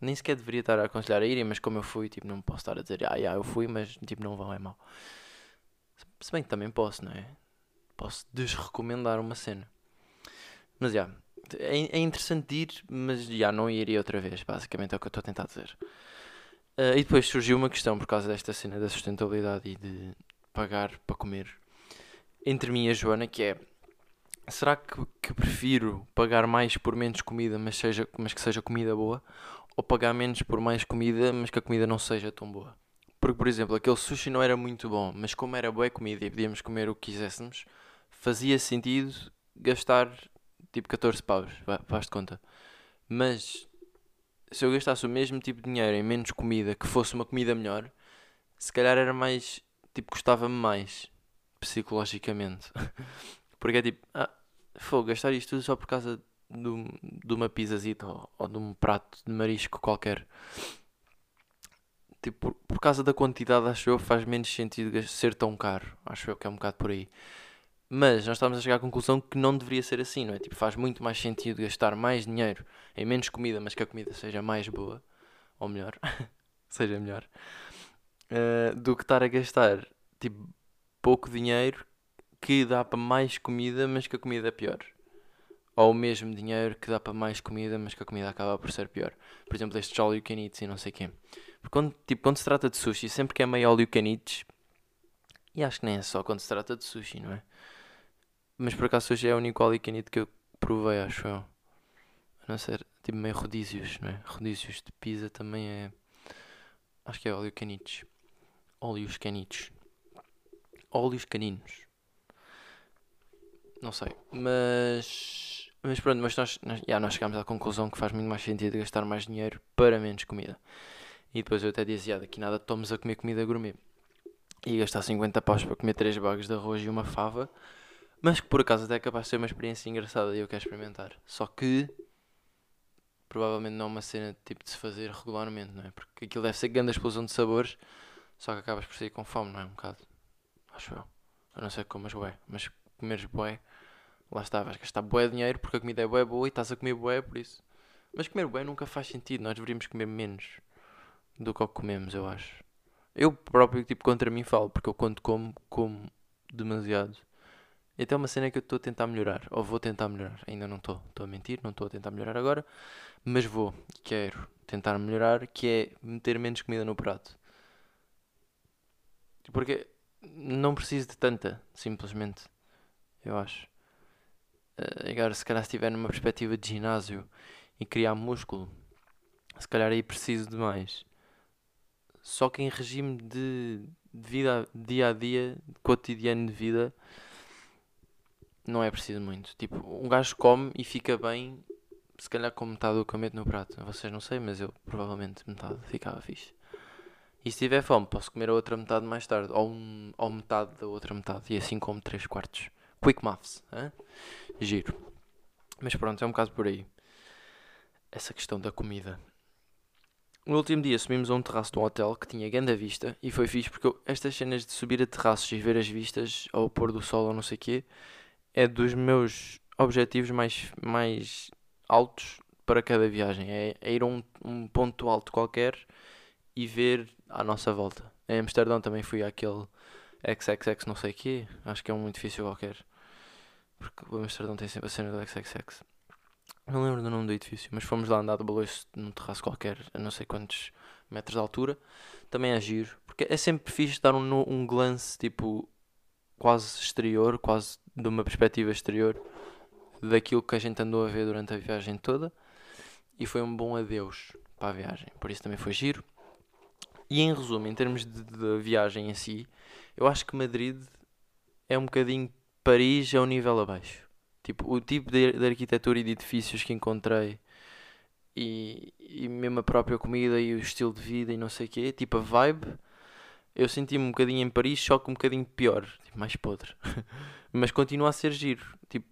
Nem sequer deveria estar a aconselhar a irem, mas como eu fui, tipo, não posso estar a dizer, ah, yeah, eu fui, mas tipo, não vão, é mau. Se bem que também posso, não é? Posso desrecomendar uma cena. Mas já, yeah, é, é interessante ir, mas já não iria outra vez, basicamente é o que eu estou a tentar dizer. Uh, e depois surgiu uma questão por causa desta cena da sustentabilidade e de pagar para comer entre mim e a Joana, que é será que, que prefiro pagar mais por menos comida, mas, seja, mas que seja comida boa, ou pagar menos por mais comida, mas que a comida não seja tão boa? Porque, por exemplo, aquele sushi não era muito bom, mas como era boa comida e podíamos comer o que quiséssemos, fazia sentido gastar tipo 14 paus, faz de conta. Mas se eu gastasse o mesmo tipo de dinheiro em menos comida, que fosse uma comida melhor, se calhar era mais. Tipo, custava-me mais. Psicologicamente. [LAUGHS] Porque é tipo, ah, vou gastar isto tudo só por causa de, de uma pizzazita ou, ou, de um prato de marisco qualquer. Tipo, por, por causa da quantidade, acho eu, faz menos sentido ser tão caro. Acho eu que é um bocado por aí. Mas nós estamos a chegar à conclusão que não deveria ser assim, não é? Tipo, faz muito mais sentido gastar mais dinheiro em menos comida, mas que a comida seja mais boa, ou melhor, [LAUGHS] seja melhor, uh, do que estar a gastar, tipo, pouco dinheiro que dá para mais comida, mas que a comida é pior. Ou o mesmo dinheiro que dá para mais comida, mas que a comida acaba por ser pior. Por exemplo, estes all you can e não sei quê. Porque quando, tipo, quando se trata de sushi, sempre que é meio all you can e acho que nem é só quando se trata de sushi, não é? Mas por acaso hoje é o único alicanito que eu provei, acho eu. A não ser, tipo, meio rodízios, não é? Rodízios de pizza também é. Acho que é óleo canitos. Óleos canitos. Óleos caninos. Não sei. Mas. Mas pronto, mas nós, nós, nós chegámos à conclusão que faz muito mais sentido gastar mais dinheiro para menos comida. E depois eu até dizia, daqui nada tomes a comer comida gourmet. E gastar 50 paus para comer 3 bagas de arroz e uma fava mas que por acaso até é capaz de ser uma experiência engraçada e eu quero experimentar. Só que provavelmente não é uma cena tipo de se fazer regularmente, não é? Porque aquilo deve ser grande explosão de sabores, só que acabas por sair com fome, não é? Um bocado. Acho eu. A não ser que comas bué. Mas comeres bué, lá está, vais gastar bué dinheiro porque a comida é bué boa e estás a comer bué por isso. Mas comer bué nunca faz sentido, nós deveríamos comer menos do que o que comemos, eu acho. Eu próprio, tipo, contra mim falo, porque eu quando como, como demasiado. Então é uma cena que eu estou a tentar melhorar, ou vou tentar melhorar. Ainda não estou, estou a mentir, não estou a tentar melhorar agora, mas vou, quero tentar melhorar, que é meter menos comida no prato. Porque não preciso de tanta, simplesmente, eu acho. Uh, agora, se calhar, se estiver numa perspectiva de ginásio e criar músculo, se calhar aí preciso de mais. Só que em regime de, de vida, dia a dia, cotidiano de vida, não é preciso muito. Tipo, um gajo come e fica bem, se calhar com metade do que eu meto no prato. Vocês não sei, mas eu provavelmente metade ficava fixe. E se tiver fome, posso comer a outra metade mais tarde, ou, um, ou metade da outra metade, e assim como 3 quartos. Quick maths, hein? giro. Mas pronto, é um bocado por aí. Essa questão da comida. No último dia subimos a um terraço de um hotel que tinha grande vista e foi fixe porque eu, estas cenas de subir a terraços e ver as vistas ao pôr do sol ou não sei o quê é dos meus objetivos mais, mais altos para cada viagem. É, é ir a um, um ponto alto qualquer e ver à nossa volta. Em Amsterdão também fui àquele XXX não sei quê. Acho que é um edifício qualquer. Porque o Amsterdão tem sempre a cena do XXX. Não lembro do nome do edifício, mas fomos lá andar de baloiço num terraço qualquer, a não sei quantos metros de altura. Também é giro, porque é sempre fixe dar um, um glance tipo quase exterior, quase de uma perspectiva exterior daquilo que a gente andou a ver durante a viagem toda e foi um bom adeus para a viagem. Por isso também foi giro. E em resumo, em termos de, de viagem em si, eu acho que Madrid é um bocadinho Paris a um nível abaixo. Tipo, o tipo de, de arquitetura e de edifícios que encontrei e, e mesmo a própria comida e o estilo de vida e não sei o quê, tipo a vibe, eu senti-me um bocadinho em Paris, só que um bocadinho pior, tipo, mais podre. [LAUGHS] Mas continua a ser giro. Tipo,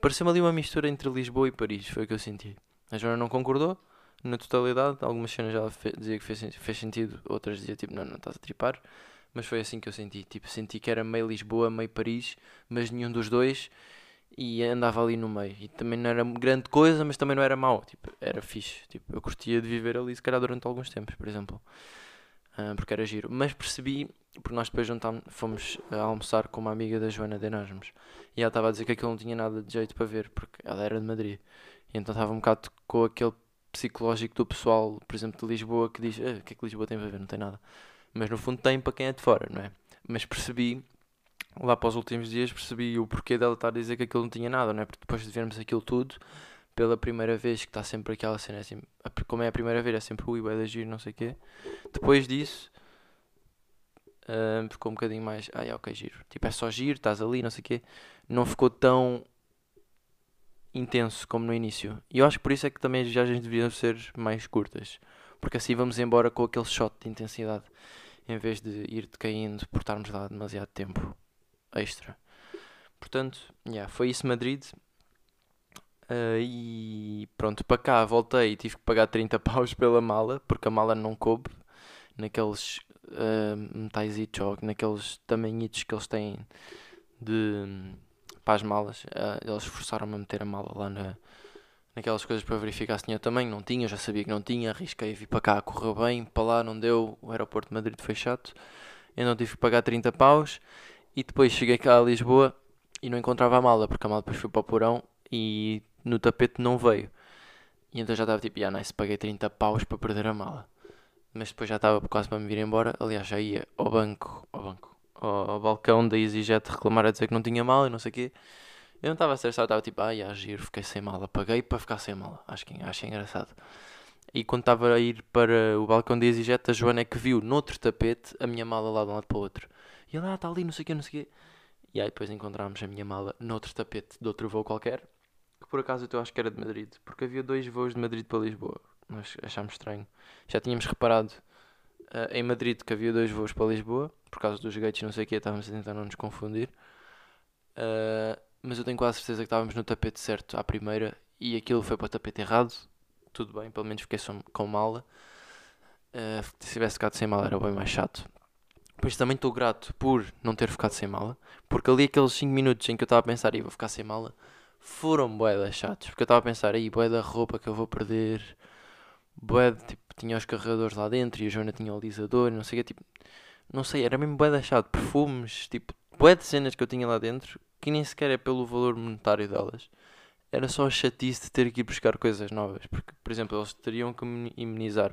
pareceu-me ali uma mistura entre Lisboa e Paris, foi o que eu senti. A Joana não concordou na totalidade, algumas cenas já dizia que fez, fez sentido, outras dizia tipo, não, não estás a tripar. Mas foi assim que eu senti. Tipo, senti que era meio Lisboa, meio Paris, mas nenhum dos dois e andava ali no meio. E também não era grande coisa, mas também não era mau. Tipo, era fixe. Tipo, eu curtia de viver ali, se calhar, durante alguns tempos, por exemplo. Uh, porque era giro. Mas percebi, porque nós depois juntámos, fomos a almoçar com uma amiga da Joana de Erasmus. E ela estava a dizer que aquilo não tinha nada de jeito para ver, porque ela era de Madrid. E então estava um bocado com aquele psicológico do pessoal, por exemplo, de Lisboa, que diz: ah, o que é que Lisboa tem para ver? Não tem nada. Mas no fundo tem para quem é de fora, não é? Mas percebi lá para os últimos dias percebi o porquê dela estar a dizer que aquilo não tinha nada, não é? Porque depois de vermos aquilo tudo, pela primeira vez, que está sempre aquela cena assim, como é a primeira vez, é sempre o Ibai da Giro, não sei o quê. Depois disso, uh, ficou um bocadinho mais, ah, é ok, giro. Tipo, é só giro, estás ali, não sei o quê. Não ficou tão intenso como no início. E eu acho que por isso é que também as viagens deviam ser mais curtas. Porque assim vamos embora com aquele shot de intensidade, em vez de ir decaindo por estarmos lá demasiado tempo extra. Portanto, yeah, foi isso Madrid. Uh, e pronto, para cá voltei e tive que pagar 30 [LAUGHS] paus pela mala, porque a mala não coube naqueles uh, metais ou naqueles tamanhitos que eles têm de para as malas. Uh, eles forçaram-me a meter a mala lá na, naquelas coisas para verificar se tinha também. Não tinha, já sabia que não tinha. Arrisquei, vi para cá, correu bem. Para lá não deu. O aeroporto de Madrid foi chato. Eu não tive que pagar 30 paus. E depois cheguei cá a Lisboa e não encontrava a mala, porque a mala depois foi para o porão e no tapete não veio. E então já estava tipo, ah, nice, paguei 30 paus para perder a mala. Mas depois já estava quase para me vir embora. Aliás, já ia ao banco, ao banco, ao, ao balcão da EasyJet reclamar a dizer que não tinha mala e não sei o quê. Eu não estava estressado, estava tipo, ai, ah, giro, fiquei sem mala. Paguei para ficar sem mala. Acho que acho engraçado. E quando estava a ir para o balcão da EasyJet, a Joana é que viu noutro tapete a minha mala lá de um lado para o outro. E ele, ah, está ali, não sei o quê, não sei o quê. E aí depois encontramos a minha mala noutro tapete de outro voo qualquer, que por acaso eu acho que era de Madrid, porque havia dois voos de Madrid para Lisboa. Nós achámos estranho. Já tínhamos reparado uh, em Madrid que havia dois voos para Lisboa, por causa dos gates não sei o quê, estávamos a tentar não nos confundir. Uh, mas eu tenho quase certeza que estávamos no tapete certo à primeira e aquilo foi para o tapete errado. Tudo bem, pelo menos fiquei com mala. Uh, se tivesse ficado sem mala era bem mais chato. Pois também estou grato por não ter ficado sem mala, porque ali aqueles 5 minutos em que eu estava a pensar, e vou ficar sem mala, foram boedas chatos, porque eu estava a pensar, aí bué da roupa que eu vou perder, bué tipo, tinha os carregadores lá dentro e a Joana tinha o alisador, não sei o que, tipo, não sei, era mesmo bué da chato, perfumes, tipo, bué de cenas que eu tinha lá dentro, que nem sequer é pelo valor monetário delas, era só chatice de ter que ir buscar coisas novas, porque, por exemplo, eles teriam que me imunizar,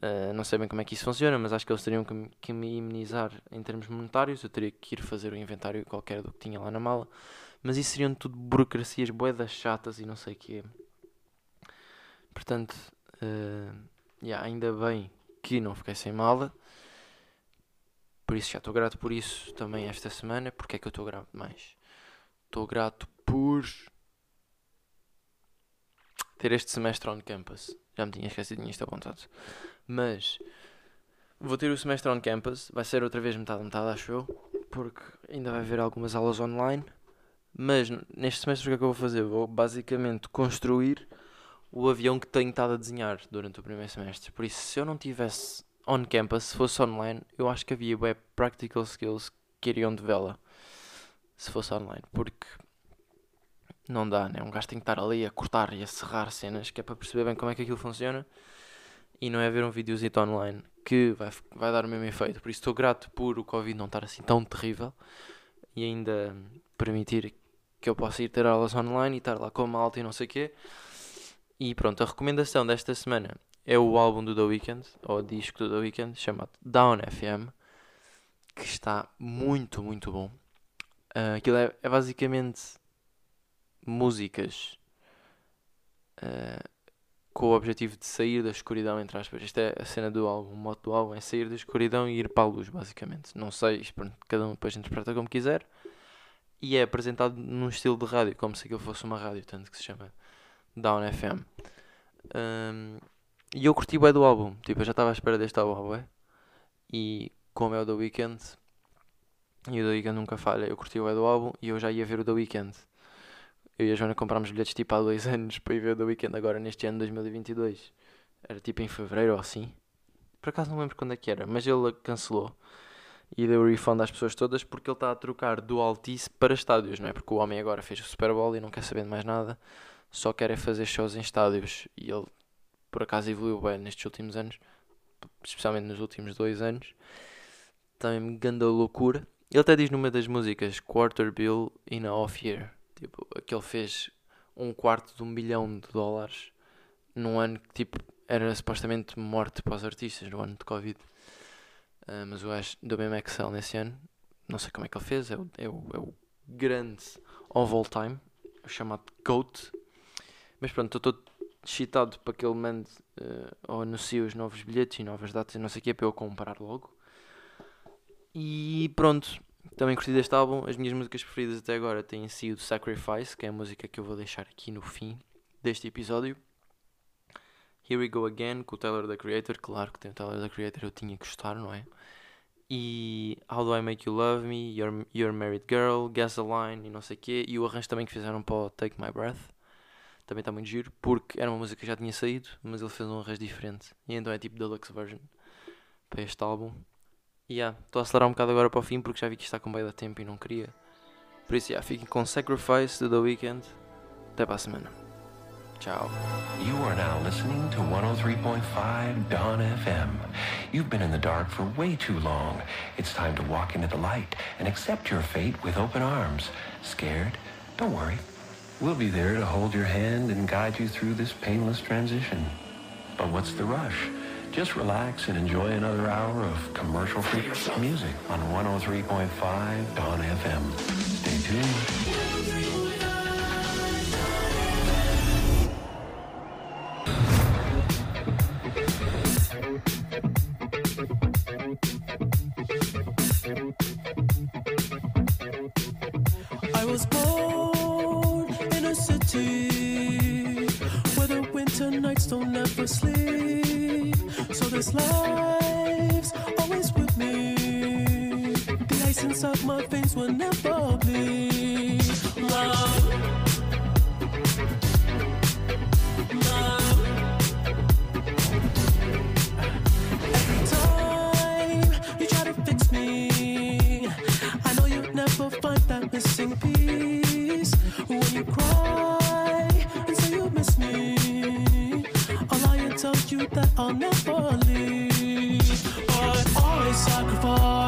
Uh, não sei bem como é que isso funciona, mas acho que eles teriam que, que, me imunizar em termos monetários. Eu teria que ir fazer o inventário qualquer do que tinha lá na mala. Mas isso seriam tudo burocracias boedas chatas e não sei o quê. Portanto, uh, yeah, ainda bem que não fiquei sem mala. Por isso já estou grato por isso também esta semana. Porque é que eu estou grato mais? Estou grato por ter este semestre on campus. Já me tinha esquecido isto apontado. Mas vou ter o semestre on campus, vai ser outra vez metade metade, acho eu, porque ainda vai haver algumas aulas online. Mas neste semestre o que é que eu vou fazer? Vou basicamente construir o avião que tenho estado a desenhar durante o primeiro semestre. Por isso, se eu não tivesse on campus, se fosse online, eu acho que havia web practical skills que iriam de vela se fosse online, porque não dá, né? Um gajo tem que estar ali a cortar e a serrar cenas que é para perceber bem como é que aquilo funciona e não é ver um videozito online que vai, vai dar o mesmo efeito. Por isso estou grato por o Covid não estar assim tão terrível e ainda permitir que eu possa ir ter aulas online e estar lá com a malta e não sei o quê. E pronto, a recomendação desta semana é o álbum do The Weeknd, ou o disco do The Weeknd, chamado Down FM, que está muito, muito bom. Uh, aquilo é, é basicamente músicas uh, com o objetivo de sair da escuridão, entre aspas. Isto é a cena do álbum, o moto do álbum é sair da escuridão e ir para a luz, basicamente. Não sei, cada um depois interpreta como quiser. E é apresentado num estilo de rádio, como se aquilo fosse uma rádio, tanto que se chama Down FM. Um, e eu curti bem do álbum, tipo, eu já estava à espera deste álbum? E como é o The Weeknd, e o The Weeknd nunca falha, eu curti bem do álbum e eu já ia ver o The Weeknd. Eu e a Joana comprámos bilhetes tipo há dois [LAUGHS] anos para ir ver o The Weeknd agora neste ano 2022. Era tipo em fevereiro ou assim. Por acaso não lembro quando é que era, mas ele cancelou e deu refund às pessoas todas porque ele está a trocar do Altice para estádios, não é? Porque o homem agora fez o Super Bowl e não quer saber de mais nada, só quer é fazer shows em estádios e ele por acaso evoluiu bem nestes últimos anos, especialmente nos últimos dois anos. Também me ganda loucura. Ele até diz numa das músicas Quarter Bill in a Off Year, tipo, que ele fez um quarto de um milhão de dólares num ano que tipo era supostamente morte para os artistas no ano de Covid. Uh, mas o gajo deu mesmo Excel nesse ano. Não sei como é que ele fez. É o, é o, é o grande of all time. O chamado GOAT. Mas pronto, estou todo excitado para que ele mande uh, ou anuncie os novos bilhetes e novas datas e não sei o que para eu comprar logo. E pronto, também curti deste álbum. As minhas músicas preferidas até agora têm sido Sacrifice, que é a música que eu vou deixar aqui no fim deste episódio. Here We Go Again, com o Tyler the Creator. Claro que tem o Tyler the Creator, eu tinha que gostar, não é? E How Do I Make You Love Me, Your, Your Married Girl, Gasoline e não sei o quê. E o arranjo também que fizeram para o Take My Breath. Também está muito giro, porque era uma música que já tinha saído, mas ele fez um arranjo diferente. E então é tipo deluxe version para este álbum. E yeah, estou a acelerar um bocado agora para o fim, porque já vi que está com bem da tempo e não queria. Por isso, yeah, fiquem com Sacrifice do The Weeknd. Até para a semana. Ciao. You are now listening to 103.5 Dawn FM. You've been in the dark for way too long. It's time to walk into the light and accept your fate with open arms. Scared? Don't worry. We'll be there to hold your hand and guide you through this painless transition. But what's the rush? Just relax and enjoy another hour of commercial-free music on 103.5 Dawn FM. Stay tuned. This life's always with me. The ice inside my veins will never bleed. Love. Love. Every time you try to fix me, I know you'll never find that missing piece. When you cry and say you miss me, I'll lie and tell you that I'll never I